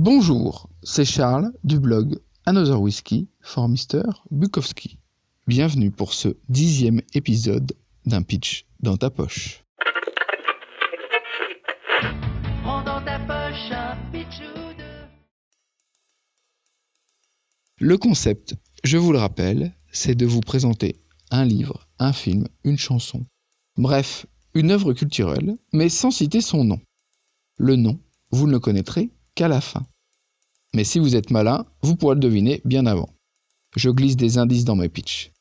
Bonjour, c'est Charles du blog Another Whiskey for Mr. Bukowski. Bienvenue pour ce dixième épisode d'un pitch dans ta poche. Le concept, je vous le rappelle, c'est de vous présenter un livre, un film, une chanson. Bref, une œuvre culturelle, mais sans citer son nom. Le nom, vous ne le connaîtrez qu'à la fin. Mais si vous êtes malin, vous pourrez le deviner bien avant. Je glisse des indices dans mes pitchs.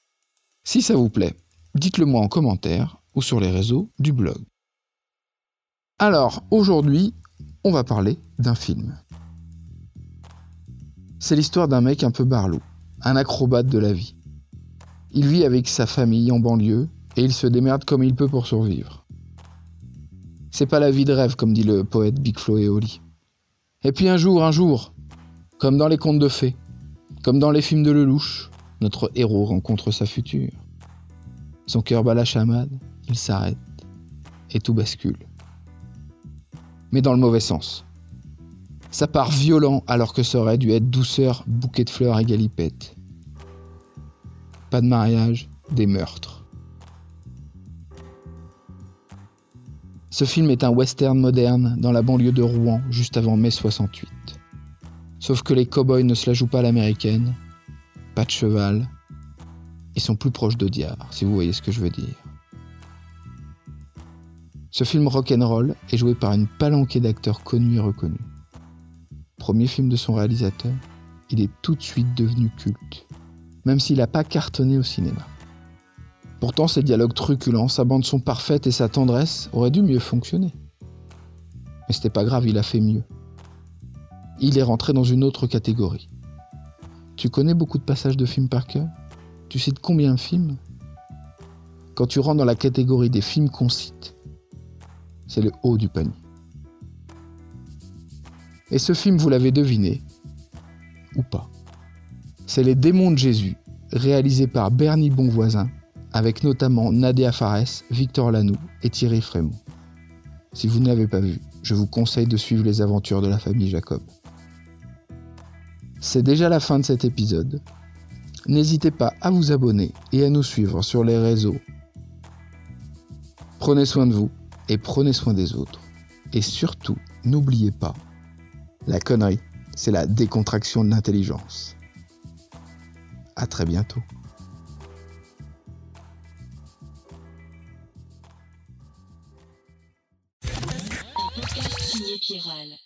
Si ça vous plaît, dites-le moi en commentaire ou sur les réseaux du blog. Alors, aujourd'hui, on va parler d'un film. C'est l'histoire d'un mec un peu barlou, un acrobate de la vie. Il vit avec sa famille en banlieue et il se démerde comme il peut pour survivre. C'est pas la vie de rêve, comme dit le poète Big Flo et Oli. Et puis un jour, un jour, comme dans les contes de fées, comme dans les films de Lelouch, notre héros rencontre sa future. Son cœur bat la chamade, il s'arrête, et tout bascule. Mais dans le mauvais sens. Ça part violent alors que ça aurait dû être douceur, bouquet de fleurs et galipette. Pas de mariage, des meurtres. Ce film est un western moderne dans la banlieue de Rouen juste avant mai 68. Sauf que les cow-boys ne se la jouent pas à l'américaine, pas de cheval, ils sont plus proches de Diar, si vous voyez ce que je veux dire. Ce film rock'n'roll est joué par une palanquée d'acteurs connus et reconnus. Premier film de son réalisateur, il est tout de suite devenu culte, même s'il n'a pas cartonné au cinéma. Pourtant, ses dialogues truculents, sa bande son parfaite et sa tendresse auraient dû mieux fonctionner. Mais c'était pas grave, il a fait mieux. Il est rentré dans une autre catégorie. Tu connais beaucoup de passages de films par cœur? Tu cites combien de films? Quand tu rentres dans la catégorie des films qu'on cite, c'est le haut du panier. Et ce film, vous l'avez deviné, ou pas. C'est Les démons de Jésus, réalisé par Bernie Bonvoisin, avec notamment Nadia Fares, Victor Lanoux et Thierry Frémont. Si vous ne l'avez pas vu, je vous conseille de suivre les aventures de la famille Jacob. C'est déjà la fin de cet épisode. N'hésitez pas à vous abonner et à nous suivre sur les réseaux. Prenez soin de vous et prenez soin des autres. Et surtout, n'oubliez pas, la connerie, c'est la décontraction de l'intelligence. À très bientôt. Signé Pierral.